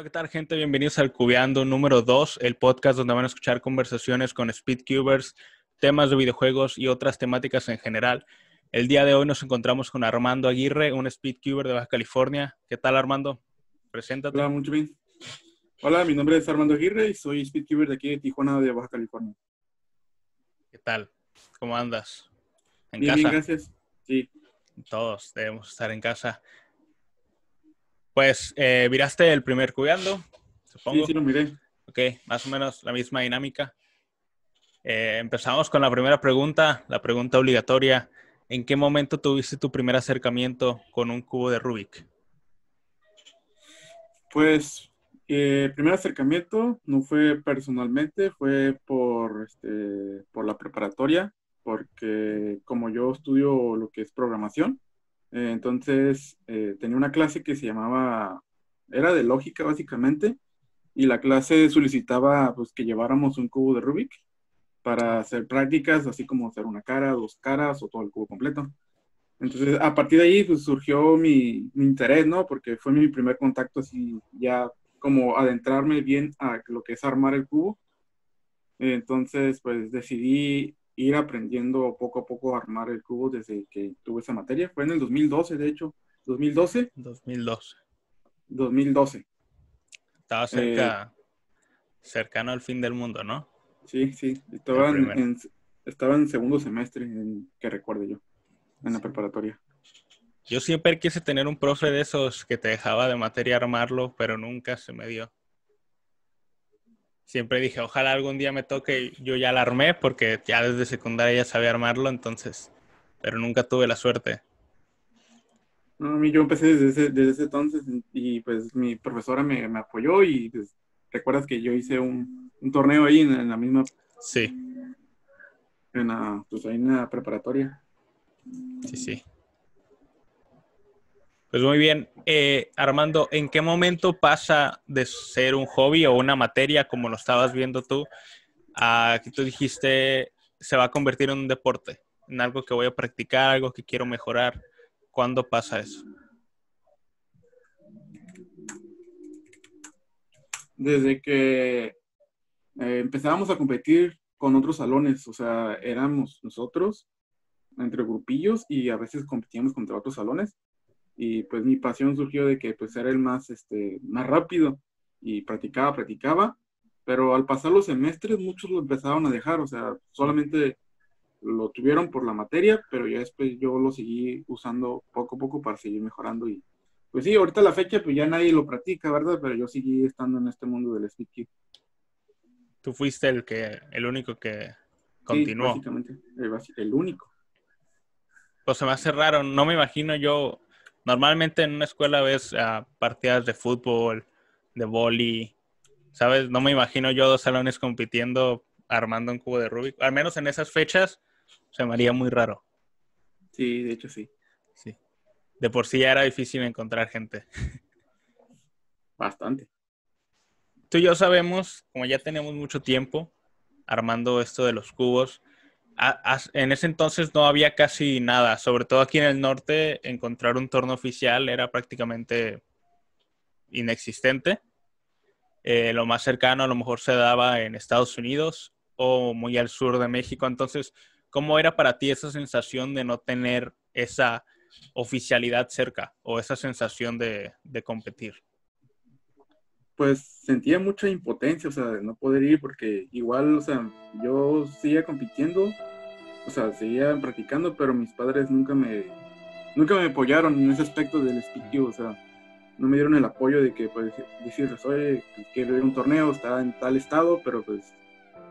Hola, ¿qué tal, gente? Bienvenidos al Cubeando número 2, el podcast donde van a escuchar conversaciones con speedcubers, temas de videojuegos y otras temáticas en general. El día de hoy nos encontramos con Armando Aguirre, un speedcuber de Baja California. ¿Qué tal, Armando? Preséntate. Hola, mucho bien. Hola, mi nombre es Armando Aguirre y soy speedcuber de aquí de Tijuana, de Baja California. ¿Qué tal? ¿Cómo andas? ¿En bien, casa? Bien, gracias. Sí. Todos debemos estar en casa. Pues, eh, ¿miraste el primer cubeando? Supongo. Sí, sí, lo miré. Ok, más o menos la misma dinámica. Eh, empezamos con la primera pregunta, la pregunta obligatoria. ¿En qué momento tuviste tu primer acercamiento con un cubo de Rubik? Pues, eh, el primer acercamiento no fue personalmente, fue por, este, por la preparatoria, porque como yo estudio lo que es programación, eh, entonces, eh, tenía una clase que se llamaba, era de lógica básicamente, y la clase solicitaba pues, que lleváramos un cubo de Rubik para hacer prácticas, así como hacer una cara, dos caras o todo el cubo completo. Entonces, a partir de ahí pues, surgió mi, mi interés, ¿no? Porque fue mi primer contacto así, ya como adentrarme bien a lo que es armar el cubo. Entonces, pues decidí ir aprendiendo poco a poco a armar el cubo desde que tuve esa materia. Fue en el 2012, de hecho. 2012. 2012. 2012. Estaba cerca, eh, cercano al fin del mundo, ¿no? Sí, sí. Estaba en, estaba en segundo semestre, en, que recuerde yo, en la preparatoria. Yo siempre quise tener un profe de esos que te dejaba de materia armarlo, pero nunca se me dio siempre dije, ojalá algún día me toque, yo ya la armé porque ya desde secundaria ya sabía armarlo, entonces, pero nunca tuve la suerte. No, a mí yo empecé desde ese, entonces y pues mi profesora me, apoyó y pues, recuerdas que yo hice un, torneo ahí en, la misma... Sí. En la, pues ahí en la preparatoria. Sí, sí. Pues muy bien. Eh, Armando, ¿en qué momento pasa de ser un hobby o una materia, como lo estabas viendo tú, a que tú dijiste se va a convertir en un deporte, en algo que voy a practicar, algo que quiero mejorar? ¿Cuándo pasa eso? Desde que eh, empezábamos a competir con otros salones, o sea, éramos nosotros entre grupillos y a veces competíamos contra otros salones y pues mi pasión surgió de que pues era el más, este, más rápido y practicaba, practicaba, pero al pasar los semestres muchos lo empezaron a dejar, o sea, solamente lo tuvieron por la materia, pero ya después yo lo seguí usando poco a poco para seguir mejorando y pues sí, ahorita la fecha pues ya nadie lo practica, ¿verdad? Pero yo seguí estando en este mundo del speed Tú fuiste el que, el único que continuó. Sí, básicamente, el, el único. Pues se me hace raro, no me imagino yo Normalmente en una escuela ves uh, partidas de fútbol, de vóley, ¿sabes? No me imagino yo dos salones compitiendo armando un cubo de Rubik. Al menos en esas fechas se me haría muy raro. Sí, de hecho sí. Sí. De por sí ya era difícil encontrar gente. Bastante. Tú y yo sabemos, como ya tenemos mucho tiempo armando esto de los cubos, en ese entonces no había casi nada, sobre todo aquí en el norte, encontrar un torno oficial era prácticamente inexistente. Eh, lo más cercano a lo mejor se daba en Estados Unidos o muy al sur de México. Entonces, ¿cómo era para ti esa sensación de no tener esa oficialidad cerca o esa sensación de, de competir? Pues sentía mucha impotencia, o sea, de no poder ir porque igual, o sea, yo seguía compitiendo, o sea, seguía practicando, pero mis padres nunca me, nunca me apoyaron en ese aspecto del speed o sea, no me dieron el apoyo de que, pues, decirles, oye, pues, quiero ir a un torneo, está en tal estado, pero pues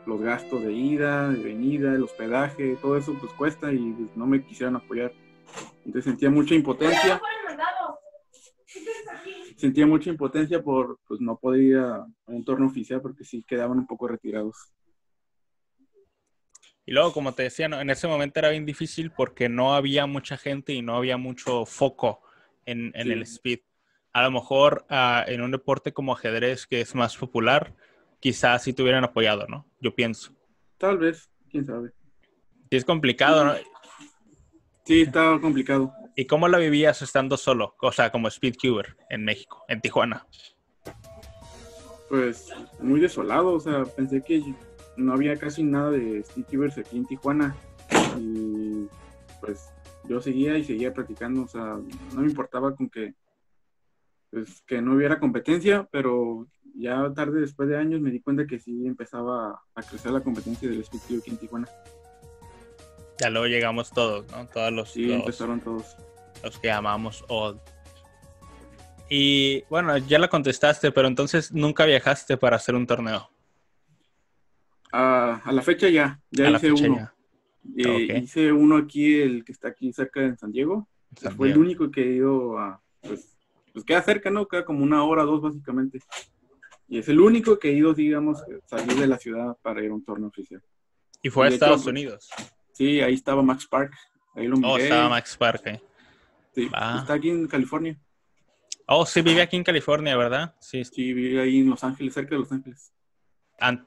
los gastos de ida, de venida, el hospedaje, todo eso pues cuesta y pues, no me quisieran apoyar. Entonces sentía mucha impotencia. Sentía mucha impotencia por pues, no ir a un torneo oficial porque sí quedaban un poco retirados. Y luego, como te decía, en ese momento era bien difícil porque no había mucha gente y no había mucho foco en, el speed. A lo mejor ah, en un deporte como ajedrez, que es más popular, quizás sí te hubieran apoyado, ¿no? Yo pienso. Tal vez, quién sabe. Sí, es complicado, ¿no? Sí, está complicado. ¿Y cómo la vivías estando solo? O sea, como speedcuber en México, en Tijuana. Pues muy desolado, o sea, pensé que no había casi nada de Steelers aquí en Tijuana. Y pues yo seguía y seguía practicando, o sea, no me importaba con que pues que no hubiera competencia, pero ya tarde, después de años, me di cuenta que sí empezaba a crecer la competencia del speed aquí en Tijuana. Ya luego llegamos todos, ¿no? Todos los. Sí, empezaron todos. Los que llamamos old. Y bueno, ya la contestaste, pero entonces nunca viajaste para hacer un torneo. A la fecha ya, ya hice uno. Eh, hice uno aquí, el que está aquí cerca de San Diego. Fue el único que he ido a, pues, pues queda cerca, ¿no? Queda como una hora, dos básicamente. Y es el único que he ido, digamos, salir de la ciudad para ir a un torneo oficial. ¿Y fue a Estados Unidos? Sí, ahí estaba Max Park. Ahí lo Oh, estaba Max Park, eh. Sí, ah. está aquí en California. Oh, sí, vive aquí en California, ¿verdad? Sí, sí vive ahí en Los Ángeles, cerca de Los Ángeles.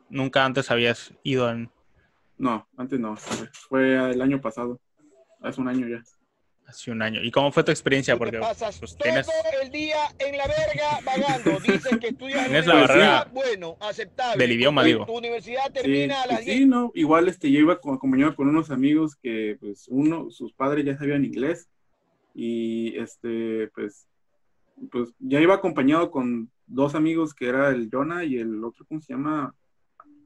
¿Nunca antes habías ido en...? No, antes no. Fue el año pasado. Hace un año ya. Hace un año. ¿Y cómo fue tu experiencia? Porque pasas pues, tienes... todo el día en la verga vagando. Dicen que estudias en la barrera bueno, aceptable. Del idioma, digo. Tu universidad termina sí, a las Sí, no. Igual este, yo iba acompañado con unos amigos que, pues, uno, sus padres ya sabían inglés. Y, este, pues, pues, ya iba acompañado con dos amigos que era el Jonah y el otro, ¿cómo se llama?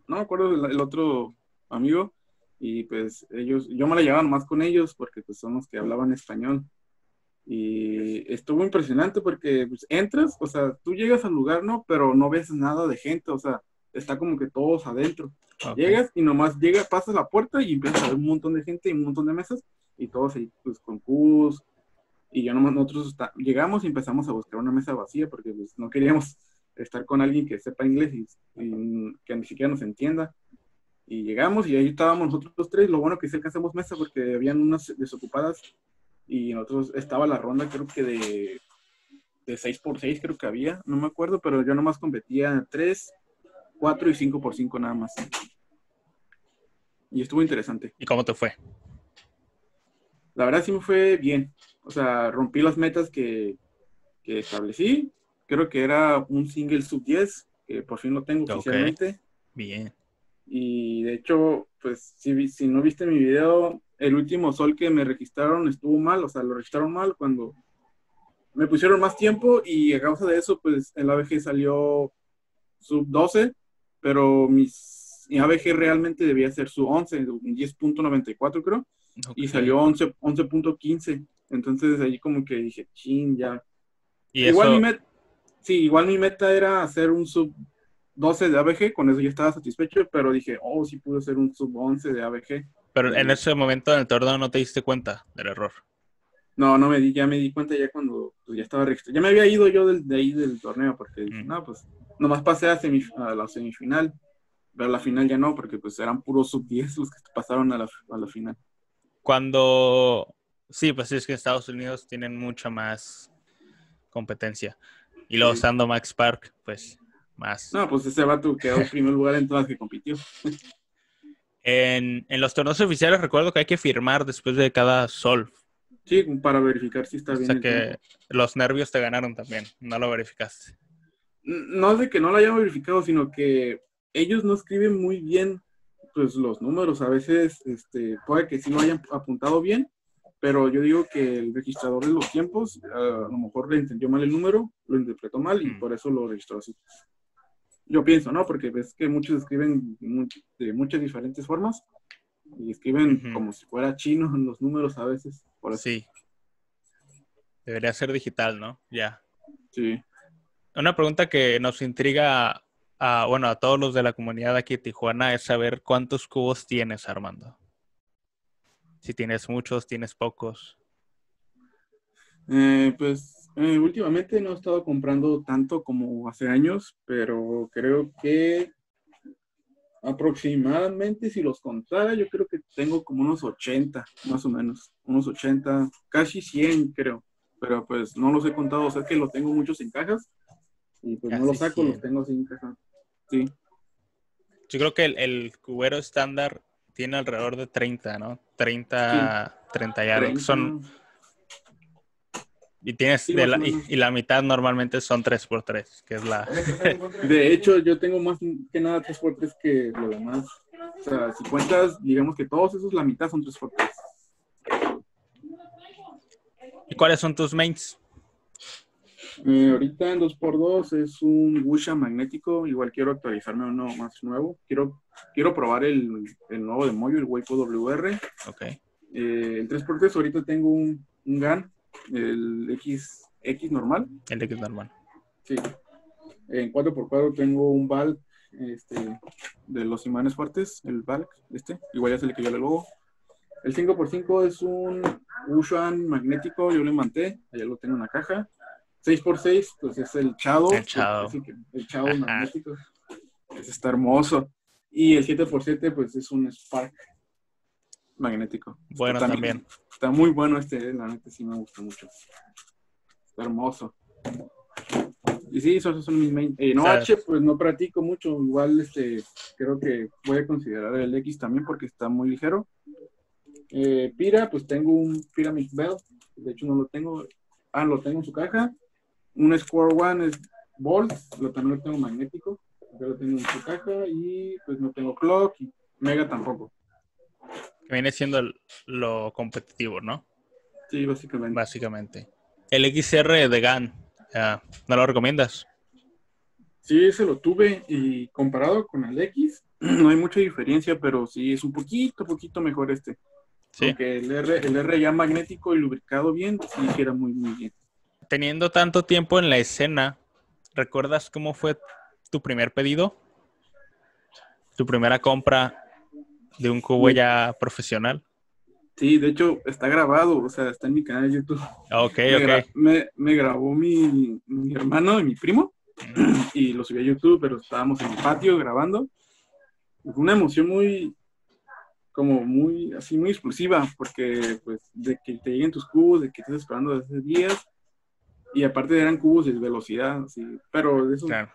No me acuerdo el otro amigo y pues ellos, yo me la llevaba más con ellos porque pues son los que hablaban español. Y estuvo impresionante porque pues, entras, o sea, tú llegas al lugar, ¿no? Pero no ves nada de gente, o sea, está como que todos adentro. Llegas y nomás llega, pasas la puerta y empiezas a ver un montón de gente y un montón de mesas y todos ahí pues con cubos. Y yo nomás nosotros llegamos y empezamos a buscar una mesa vacía porque pues no queríamos estar con alguien que sepa inglés y que ni siquiera nos entienda. Y llegamos y ahí estábamos nosotros los tres. Lo bueno que sí alcanzamos mesa porque habían unas desocupadas y nosotros estaba la ronda creo que de, de 6 por 6 creo que había, no me acuerdo, pero yo nomás competía 3, 4 y 5 por 5 nada más. Y estuvo interesante. ¿Y cómo te fue? La verdad sí me fue bien. O sea, rompí las metas que, que establecí. Creo que era un single sub 10, que por fin lo tengo oficialmente. Bien. Y de hecho, pues si, si no viste mi video, el último sol que me registraron estuvo mal, o sea, lo registraron mal cuando me pusieron más tiempo y a causa de eso, pues el ABG salió sub 12, pero mis, mi ABG realmente debía ser sub 11, 10.94 creo, y salió 11.15. Entonces ahí como que dije, ching, ya. ¿Y igual, eso... mi meta, sí, igual mi meta era hacer un sub 12 de ABG, con eso ya estaba satisfecho, pero dije, oh, sí pude hacer un sub 11 de ABG. Pero en ese momento en el torneo no te diste cuenta del error. No, no me di, ya me di cuenta ya cuando pues, ya estaba registrado. Ya me había ido yo del, de ahí del torneo, porque mm. no, pues nomás pasé a, a, la semifinal, pero a la final ya no, porque pues eran puros sub 10 los que pasaron a la, a la final. Cuando, sí, pues es que Estados Unidos tienen mucha más competencia. Y luego sí. Max Park, pues más. No, pues ese vato quedó en primer lugar en todas que compitió. En, en, los torneos oficiales recuerdo que hay que firmar después de cada sol. Sí, para verificar si está bien. O sea que los nervios te ganaron también, no lo verificaste. No es de que no lo hayan verificado, sino que ellos no escriben muy bien pues los números. A veces este, puede que sí lo hayan apuntado bien, pero yo digo que el registrador de los tiempos a lo mejor le entendió mal el número, lo interpretó mal y mm. por eso lo registró así. Yo pienso, ¿no? Porque ves que muchos escriben de muchas diferentes formas y escriben uh -huh. como si fuera chino en los números a veces. Por eso. Sí. Debería ser digital, ¿no? Ya. Sí. Una pregunta que nos intriga a, bueno, a todos los de la comunidad aquí de Tijuana es saber cuántos cubos tienes, Armando. Si tienes muchos, tienes pocos. Eh, pues eh, últimamente no he estado comprando tanto como hace años, pero creo que aproximadamente, si los contara, yo creo que tengo como unos 80, más o menos. Unos 80, casi 100 creo. Pero pues no los he contado, o sea que los tengo muchos en cajas. Y pues casi no los saco, 100. los tengo así en caja. Sí. Yo creo que el, el cubero estándar tiene alrededor de 30, ¿no? 30, sí. 30 y algo. 30. Son Y tienes Sí, de la- y, y la mitad normalmente son 3x3, que es la... De hecho, yo tengo más que nada 3x3 que lo demás. O sea, si cuentas, digamos que todos esos, la mitad son 3x3. ¿Y cuáles son tus mains? Eh, ahorita en 2x2 es un Wusha magnético. Igual quiero actualizarme a uno más nuevo. Quiero, quiero probar el, el nuevo de Moyo, el Waipo WR. Ok. Eh, en 3x3 ahorita tengo un, un GAN, el X, X normal. El X normal. Sí. En 4x4 tengo un Valk este, de los imanes fuertes, el Valk, este. Igual ya se le cayó el logo. El 5x5 es un Wushan magnético, yo lo manté, allá lo tengo en la caja. 6x6, pues es el Shadow. El que El Ajá. magnético. Ese está hermoso. Y el 7x7, pues es un Spark magnético. Bueno, Está también. Está muy bueno este, eh, la neta sí me gusta mucho. Está hermoso. Y sí, esos son mis main. Eh, no, H, pues no practico mucho. Igual, este, creo que voy a considerar el X también porque está muy ligero. Eh, Pira, pues tengo un Pyramid Bell. De hecho, no lo tengo. Ah, lo tengo en su caja. Un Square One es Bolt. Lo, también lo tengo magnético. Ya lo tengo en su caja. Y pues no tengo Clock. Y Mega tampoco. Que viene siendo el- lo competitivo, ¿no? Sí, básicamente. Básicamente. El XR de GAN, ¿no lo recomiendas? Sí, ese lo tuve y comparado con el X, no hay mucha diferencia, pero sí es un poquito, poquito mejor este. Sí. Porque el R, el R ya magnético y lubricado bien, sí queda muy, muy bien. Teniendo tanto tiempo en la escena, ¿recuerdas cómo fue tu primer pedido? ¿Tu primera compra de un cubo Sí. ya profesional? Sí, de hecho está grabado, o sea, está en mi canal de YouTube. Ah, Ok, me, gra- ok. me- me grabó mi, mi hermano y mi primo y lo subí a YouTube, pero estábamos en el patio grabando. Fue una emoción muy, como muy, así muy explosiva, porque pues de que te lleguen tus cubos, de que estés esperando desde hace días, y aparte eran cubos de velocidad, así, pero de esos Claro.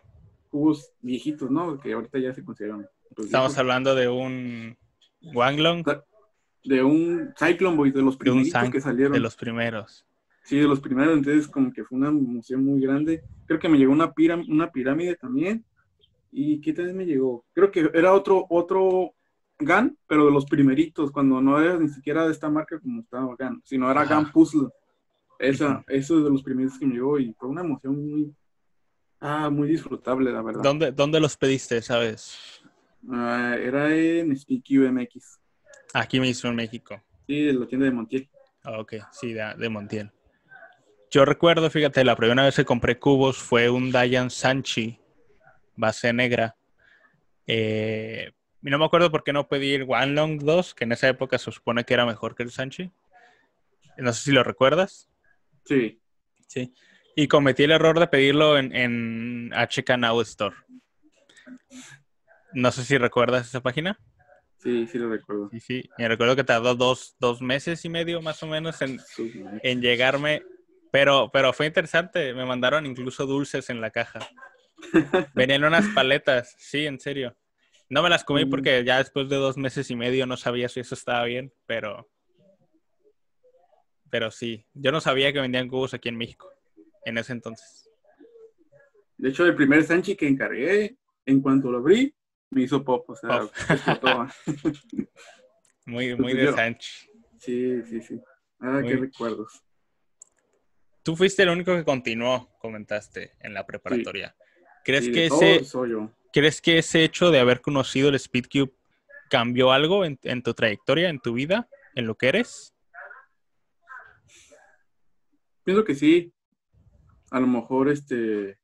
cubos viejitos, ¿no? Que ahorita ya se consideran. pues, Estamos hablando de un Wanglong, de un Cyclone Boy, de los Sang, que salieron. de los primeros. Sí, de los primeros, entonces como que fue una emoción muy grande. Creo que me llegó una, piram- una pirámide también. ¿Y qué tal me llegó? Creo que era otro, otro GAN, pero de los primeritos, cuando no era ni siquiera de esta marca como estaba GAN, sino era Ajá. GAN Puzzle. Esa, eso es de los primeros que me llegó y fue una emoción muy, ah, muy disfrutable, la verdad. ¿Dónde, ¿Dónde los pediste, sabes? Ah, era en SpeakU MX, Aquí mismo en México. sí, de la tienda de Montiel. Ah, Ok, sí, de, de Montiel. Yo recuerdo, fíjate, la primera vez que compré cubos fue un Dayan Sanchi, base negra. Eh, y no me acuerdo por qué no pedí el Wanlong 2, que en esa época se supone que era mejor que el Sanchi. No sé si lo recuerdas. Sí, Sí. Y cometí el error de pedirlo en, en HK Now Store. No sé si recuerdas esa página. sí, sí lo recuerdo. Sí, sí. Y recuerdo que tardó dos, dos meses y medio más o menos en, Sí, en llegarme, pero, pero fue interesante, me mandaron incluso dulces en la caja. Venían unas paletas, sí, en serio. No me las comí Mm. porque ya después de dos meses y medio no sabía si eso estaba bien, pero, pero sí, yo no sabía que vendían cubos aquí en México en ese entonces. De hecho, el primer Sanchi que encargué, en cuanto lo abrí, me hizo pop, o sea, Pop. Muy, muy de Sanchi. sí, sí, sí. Ah, Muy- qué recuerdos. Tú fuiste el único que continuó, comentaste, en la preparatoria. ¿Crees Sí, que ese, todos soy yo. ¿Crees que ese hecho de haber conocido el Speedcube cambió algo en, en tu trayectoria, en tu vida, en lo que eres? Pienso que sí. A lo mejor, este,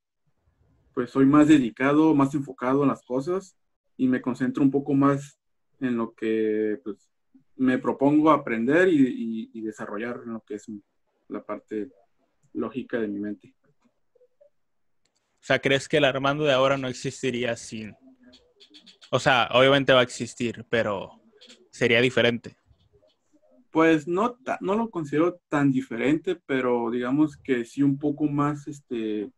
pues soy más dedicado, más enfocado en las cosas y me concentro un poco más en lo que, pues, me propongo aprender y, y- y desarrollar en lo que es la parte lógica de mi mente. O sea, ¿crees que el Armando de ahora no existiría sin... O sea, obviamente va a existir, pero sería diferente. Pues no, no lo considero tan diferente, pero digamos que sí un poco más, este,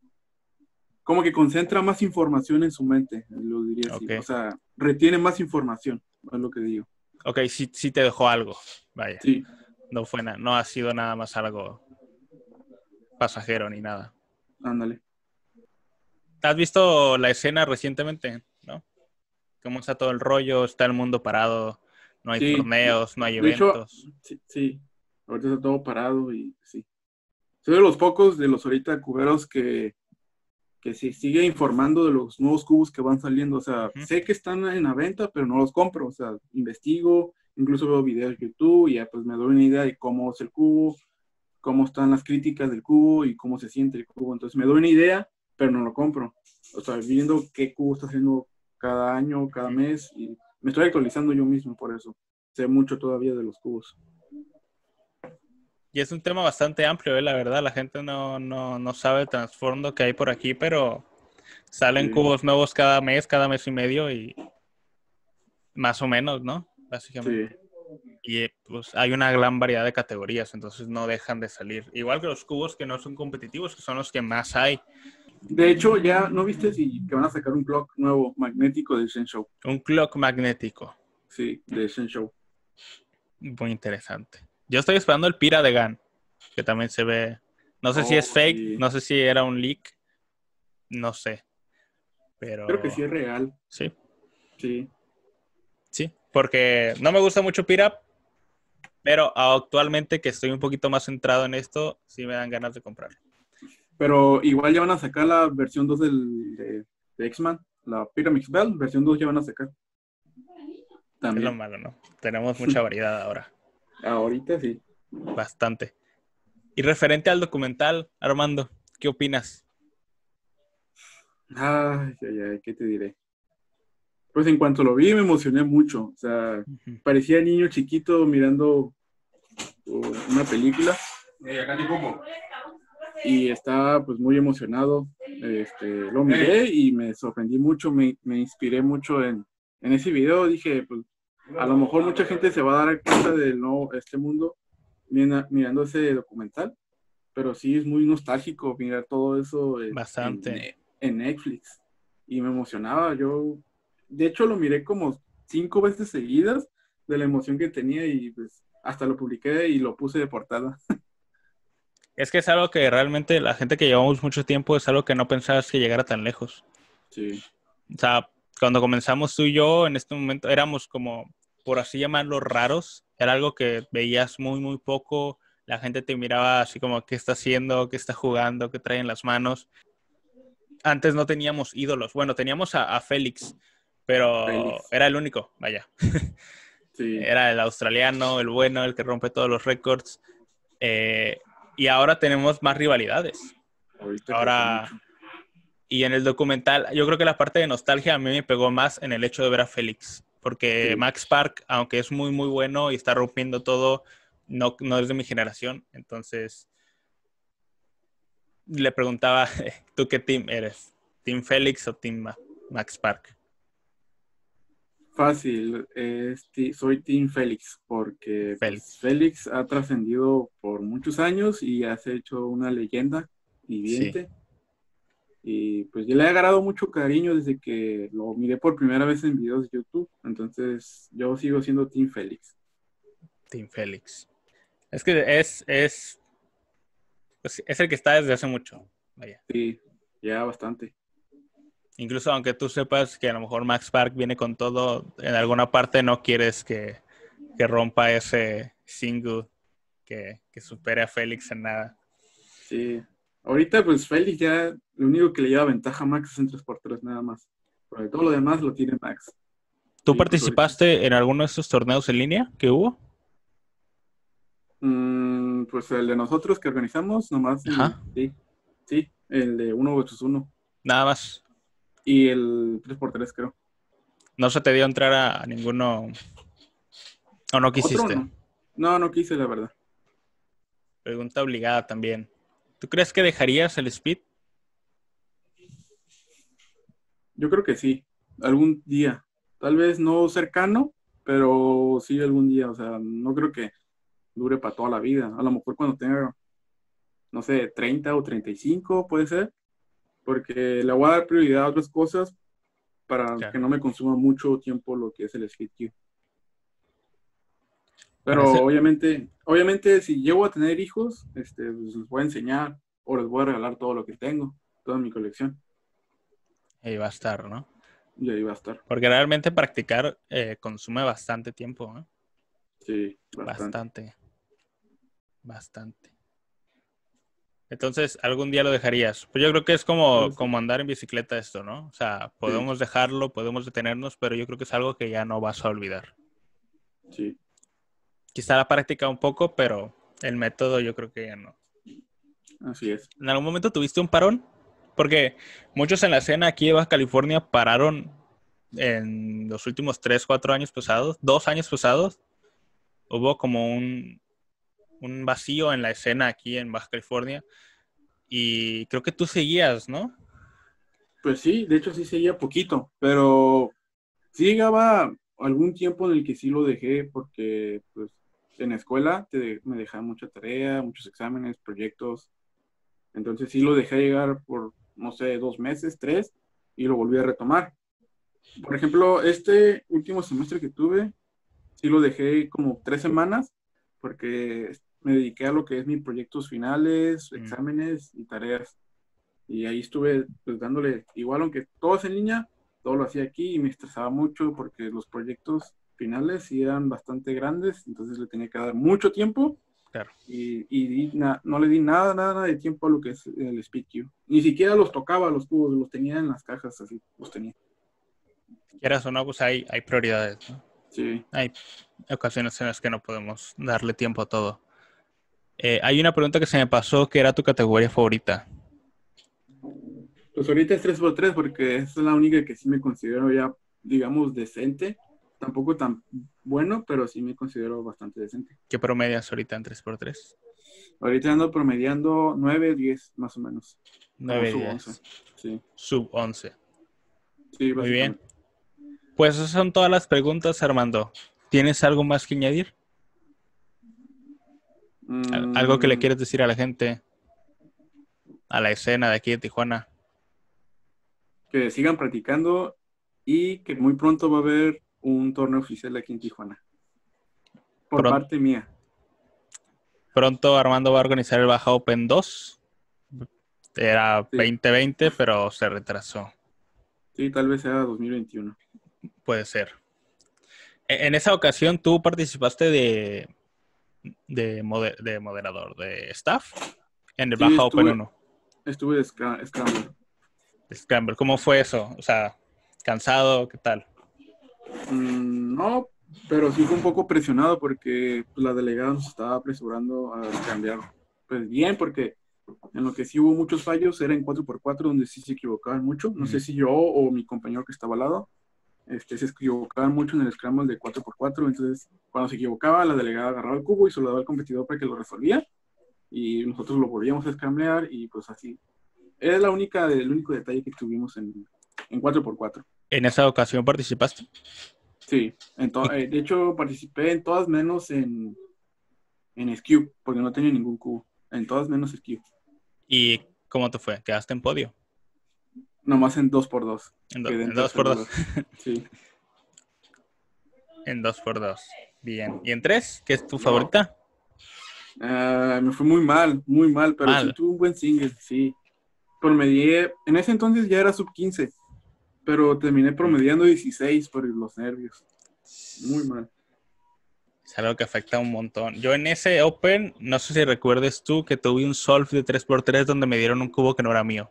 como que concentra más información en su mente, lo diría así. O sea, retiene más información, es lo que digo. Ok, sí, sí te dejó algo, vaya. Sí, No fue nada, no ha sido nada más algo... pasajero ni nada. Ándale. ¿Has visto la escena recientemente? ¿No? ¿Cómo está todo el rollo? Está el mundo parado, no hay Sí. torneos, no hay De hecho, eventos. Sí, sí. Ahorita está todo parado y sí. Soy de los pocos de los ahorita cuberos que, que se sigue informando de los nuevos cubos que van saliendo. O sea, Ujú. sé que están en la venta, pero no los compro. O sea, investigo, incluso veo videos de YouTube y ya pues me doy una idea de cómo es el cubo, cómo están las críticas del cubo y cómo se siente el cubo. Entonces me doy una idea, pero no lo compro. O sea, viendo qué cubo está haciendo cada año, cada mes y me estoy actualizando yo mismo por eso. Sé mucho todavía de los cubos. Y es un tema bastante amplio, ¿eh? la verdad. La gente no, no, no sabe el trasfondo que hay por aquí, pero salen Sí. cubos nuevos cada mes, cada mes y medio y más o menos, ¿no? Básicamente. Sí, Y eh, pues hay una gran variedad de categorías, entonces no dejan de salir. Igual que los cubos que no son competitivos, que son los que más hay. De hecho, ya no viste si que van a sacar un clock nuevo magnético de Shenzhou. Un clock magnético, Sí, de Shenzhou. muy interesante. Yo estoy esperando el Pira de Gan, que también se ve. No sé si Oh, es fake, sí. no sé si era un leak, no sé. Pero Creo que sí es real. sí, Sí. sí, porque no me gusta mucho Pira, pero actualmente que estoy un poquito más centrado en esto, sí me dan ganas de comprarlo. Pero igual ya van a sacar la versión 2 del, de, de X-Man. La Pyramix Bell, versión 2 ya van a sacar. Es lo También. malo, ¿no? Tenemos mucha variedad ahora. Ahorita sí. Bastante. Y referente al documental, Armando, ¿qué opinas? Ay, ay, ay, ¿qué te diré? Pues en cuanto lo vi me emocioné mucho. O sea, parecía niño chiquito mirando uh, una película. Y estaba pues muy emocionado. Este, lo miré y me sorprendí mucho, me, me inspiré mucho en, en ese video. Dije, pues a lo mejor mucha gente se va a dar cuenta del nuevo, este mundo mira- mirando ese documental, pero sí es muy nostálgico mirar todo eso en, Bastante. en, en Netflix. Y me emocionaba, yo de hecho lo miré como cinco veces seguidas de la emoción que tenía y pues hasta lo publiqué y lo puse de portada. Es que es algo que realmente la gente que llevamos mucho tiempo es algo que no pensabas que llegara tan lejos. Sí, O sea, cuando comenzamos tú y yo, en este momento éramos como, por así llamarlo, raros. Era algo que veías muy, muy poco. La gente te miraba así como, ¿qué está haciendo? ¿Qué está jugando? ¿Qué trae en las manos? Antes no teníamos ídolos. Bueno, teníamos a, a Félix, pero Félix. era el único, vaya. sí. Era el australiano, el bueno, el que rompe todos los récords. Eh, y ahora tenemos más rivalidades. Ahorita Ahora-. Y en el documental, yo creo que la parte de nostalgia a mí me pegó más en el hecho de ver a Félix. Porque Sí. Max Park, aunque es muy, muy bueno y está rompiendo todo, no, no es de mi generación. Entonces, le preguntaba, ¿tú qué team eres? ¿Team Félix o Team Ma- Max Park? Fácil, es soy Team Félix, porque pues, Félix. Félix ha trascendido por muchos años y has hecho una leyenda viviente. Y pues yo le he agarrado mucho cariño desde que lo miré por primera vez en videos de YouTube. Entonces yo sigo siendo Team Félix. Team Félix. Es que es, es, pues, es el que está desde hace mucho. Vaya. Sí, ya bastante. Incluso aunque tú sepas que a lo mejor Max Park viene con todo, en alguna parte no quieres que, que rompa ese single que, que supere a Félix en nada. Sí. Ahorita pues Félix ya lo único que le lleva ventaja a Max es en 3x3 nada más. Porque todo lo demás lo tiene Max. ¿Tú Sí, pues, participaste en alguno de estos torneos en línea que hubo? Mm, pues el de nosotros que organizamos, nomás. Ajá. sí, sí, el de 1 vs 1. Nada más. Y el 3x3, creo. No se te dio entrar a, a ninguno. ¿O no quisiste? No. No, no quise, la verdad. Pregunta obligada también. ¿Tú crees que dejarías el speed? Yo creo que sí, algún día. Tal vez no cercano, pero sí algún día. O sea, no creo que dure para toda la vida. A lo mejor cuando tenga, no sé, 30 o 35 puede ser. Porque le voy a dar prioridad a otras cosas para que no me consuma mucho tiempo lo que es el Speed Q. Pero Parece- obviamente, obviamente si llego a tener hijos, este, pues, les voy a enseñar o les voy a regalar todo lo que tengo, toda mi colección. Ahí va a estar, ¿no? Y ahí va a estar. Porque realmente practicar eh, consume bastante tiempo, ¿no? Sí, bastante. Bastante. Bastante. Entonces, algún día lo dejarías. Pues yo creo que es como, Sí. como andar en bicicleta esto, ¿no? O sea, podemos dejarlo, podemos detenernos, pero yo creo que es algo que ya no vas a olvidar. Sí, Quizá la práctica un poco, pero el método yo creo que ya no. así es. ¿En algún momento tuviste un parón? Porque muchos en la escena aquí de Baja California pararon en los últimos 3, 4 años pasados, dos años pasados. Hubo como un, un vacío en la escena aquí en Baja California. Y creo que tú seguías, ¿no? Pues sí, de hecho sí seguía poquito, pero sí llegaba algún tiempo en el que sí lo dejé porque pues en la escuela me dejaban mucha tarea, muchos exámenes, proyectos. Entonces sí lo dejé llegar por, no sé, dos meses, tres, y lo volví a retomar. Por ejemplo, este último semestre que tuve, sí lo dejé como tres semanas porque me dediqué a lo que es mis proyectos finales, Mm. exámenes y tareas. Y ahí estuve pues dándole, igual aunque todo es en línea, todo lo hacía aquí y me estresaba mucho porque los proyectos finales sí eran bastante grandes, entonces le tenía que dar mucho tiempo Claro. y, y di na- no le di nada, nada, nada de tiempo a lo que es el SpeedQ. Ni siquiera los tocaba los cubos, los tenía en las cajas, así los tenía. Quieras o no, pues hay, hay prioridades, ¿no? Sí. Hay ocasiones en las que no podemos darle tiempo a todo. Eh, hay una pregunta que se me pasó, que era tu categoría favorita? Pues ahorita es 3x3 porque es la única que sí me considero ya, digamos, decente. Tampoco tan bueno, pero sí me considero bastante decente. ¿Qué promedias ahorita en 3x3? Ahorita ando promediando 9, 10 más o menos. Como 9 sub 10. 11. Sí, Sub 11. sí, Muy bien. Pues esas son todas las preguntas, Armando. ¿Tienes algo más que añadir? Al- ¿Algo que le quieres decir a la gente? A la escena de aquí de Tijuana. Que sigan practicando y que muy pronto va a haber un torneo oficial aquí en Tijuana. Por Pronto. parte mía. Pronto Armando va a organizar el Baja Open 2. Era Sí. 2020, pero se retrasó. Sí, tal vez sea 2021. Puede ser. E- En esa ocasión tú participaste de, de, mode- de moderador, de staff, en el Sí, Baja Open estuve- 1. Estuve de Scra- Scramble. de Scramble. ¿Cómo fue eso? O sea, cansado, ¿qué tal? Mm, no, pero sí fue un poco presionado porque pues, la delegada nos estaba apresurando a cambiar pues bien, porque en lo que sí hubo muchos fallos era en 4x4 donde sí se equivocaban mucho. No sé si yo o mi compañero que estaba al lado este, se equivocaban mucho en el scramble de 4x4. Entonces, cuando se equivocaba, la delegada agarraba el cubo y se lo daba al competidor para que lo resolvía. Y nosotros lo volvíamos a scramblear y pues así. Era la única, el único detalle que tuvimos en, en 4x4. ¿En esa ocasión participaste? Sí, en eh, de hecho participé en todas menos en, en Skew, porque no tenía ningún cubo. En todas menos Skew. ¿Y cómo te fue? ¿Quedaste en podio? Nomás en 2x2. En, do- Quedé en en 2 por 2 tercer lugar. Sí. En 2 por 2 Bien. ¿Y en 3? ¿Qué es tu favorita? Ah, me fue muy mal, muy mal, pero Mal. sí tuve un buen single, sí. Promedié, en ese entonces ya era sub 15, pero terminé promediando 16 por los nervios. Muy mal. Es algo que afecta un montón. Yo en ese Open, no sé si recuerdes tú que tuve un solve de 3x3 donde me dieron un cubo que no era mío.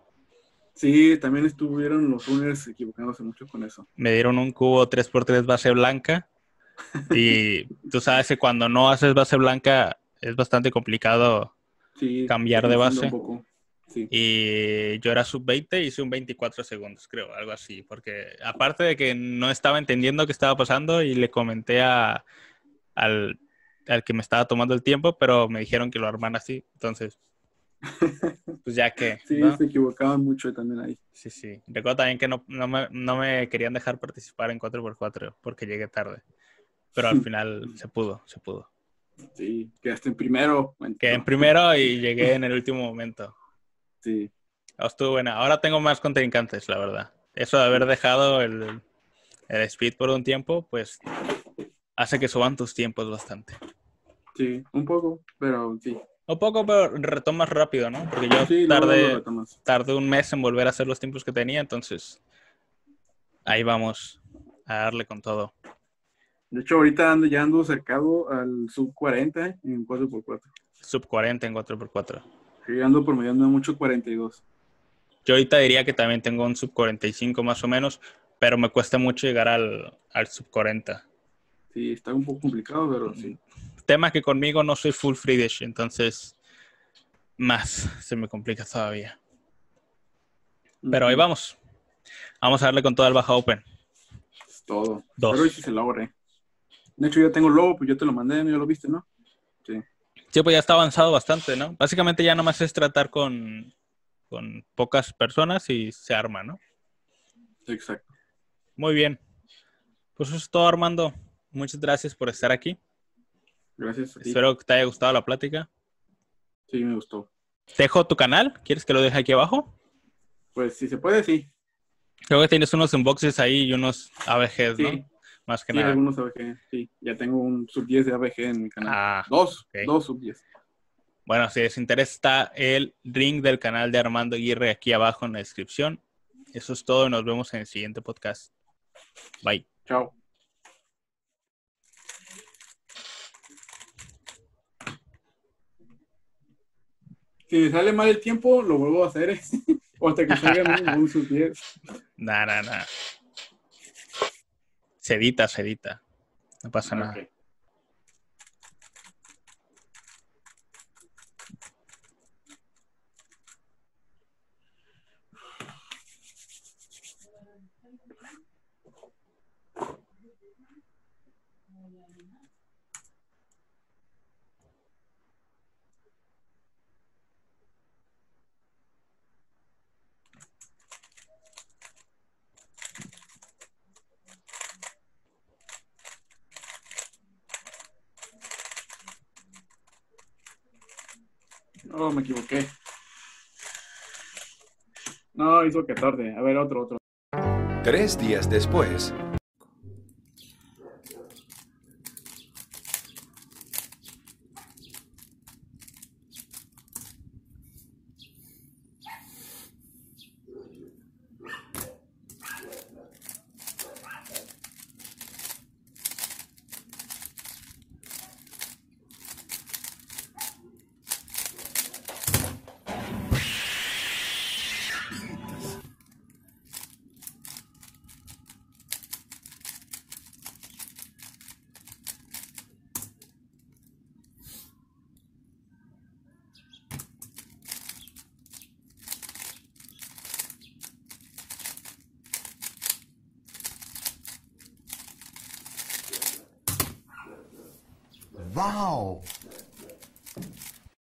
Sí, también estuvieron los runners equivocándose mucho con eso. Me dieron un cubo 3x3 base blanca. Y tú sabes que cuando no haces base blanca es bastante complicado. Sí, Cambiar de base. un poco. Sí. Y yo era sub 20 y hice un 24 segundos, creo, algo así. Porque aparte de que no estaba entendiendo qué estaba pasando y le comenté a, al, al que me estaba tomando el tiempo, pero me dijeron que lo arman así. Entonces, pues ya que. Sí, ¿no? se equivocaban mucho también ahí. Sí, sí. Recuerdo también que no, no, me, no me querían dejar participar en 4x4 porque llegué tarde. Pero al final se pudo, se pudo. Sí, quedaste en primero. Quedé en primero y llegué en el último momento. Sí, Estuvo buena. Ahora tengo más contrincantes, la verdad. Eso de haber dejado el, el speed por un tiempo, pues hace que suban tus tiempos bastante. sí, un poco, pero sí. Un poco, pero retomas rápido, ¿no? Porque yo Sí, tardé un mes en volver a hacer los tiempos que tenía, entonces ahí vamos a darle con todo. De hecho, ahorita ando, ya ando cercado al sub 40 en 4x4. Sub 40 en 4x4. Sí, ando promediando mucho 42. Yo ahorita diría que también tengo un sub 45 más o menos, pero me cuesta mucho llegar al, al sub 40. Sí, está un poco complicado, pero sí. Tema que conmigo no soy full free dish, entonces más se me complica todavía. Pero ahí vamos. Vamos a darle con todo al baja open. Es todo. Dos. Pero se. De hecho, ya tengo el logo, pues yo te lo mandé, ya lo viste, ¿no? Sí. Sí, pues ya está avanzado bastante, ¿no? Básicamente ya nomás es tratar con, con pocas personas y se arma, ¿no? Exacto. Muy bien. Pues eso es todo, Armando. Muchas gracias por estar aquí. Gracias a ti. Espero que te haya gustado la plática. Sí, me gustó. Te dejo tu canal. ¿Quieres que lo deje aquí abajo? Pues si se puede, sí. Creo que tienes unos unboxes ahí y unos ABGs, Sí, ¿no? Más que sí nada. algunos ABG. Sí, ya tengo un sub 10 de ABG en mi canal. Ah, dos, dos sub 10. bueno, si les interesa está el link del canal de Armando Aguirre aquí abajo en la descripción. Eso es todo nos vemos en el siguiente podcast. Bye. Chao. Si me sale mal el tiempo, lo vuelvo a hacer. o hasta que salga un, sub 10. Nah, nah, nah. Se edita, se edita. No pasa nada. Oh, me equivoqué. No, hizo que tarde. A ver, otro, otro. Tres días después,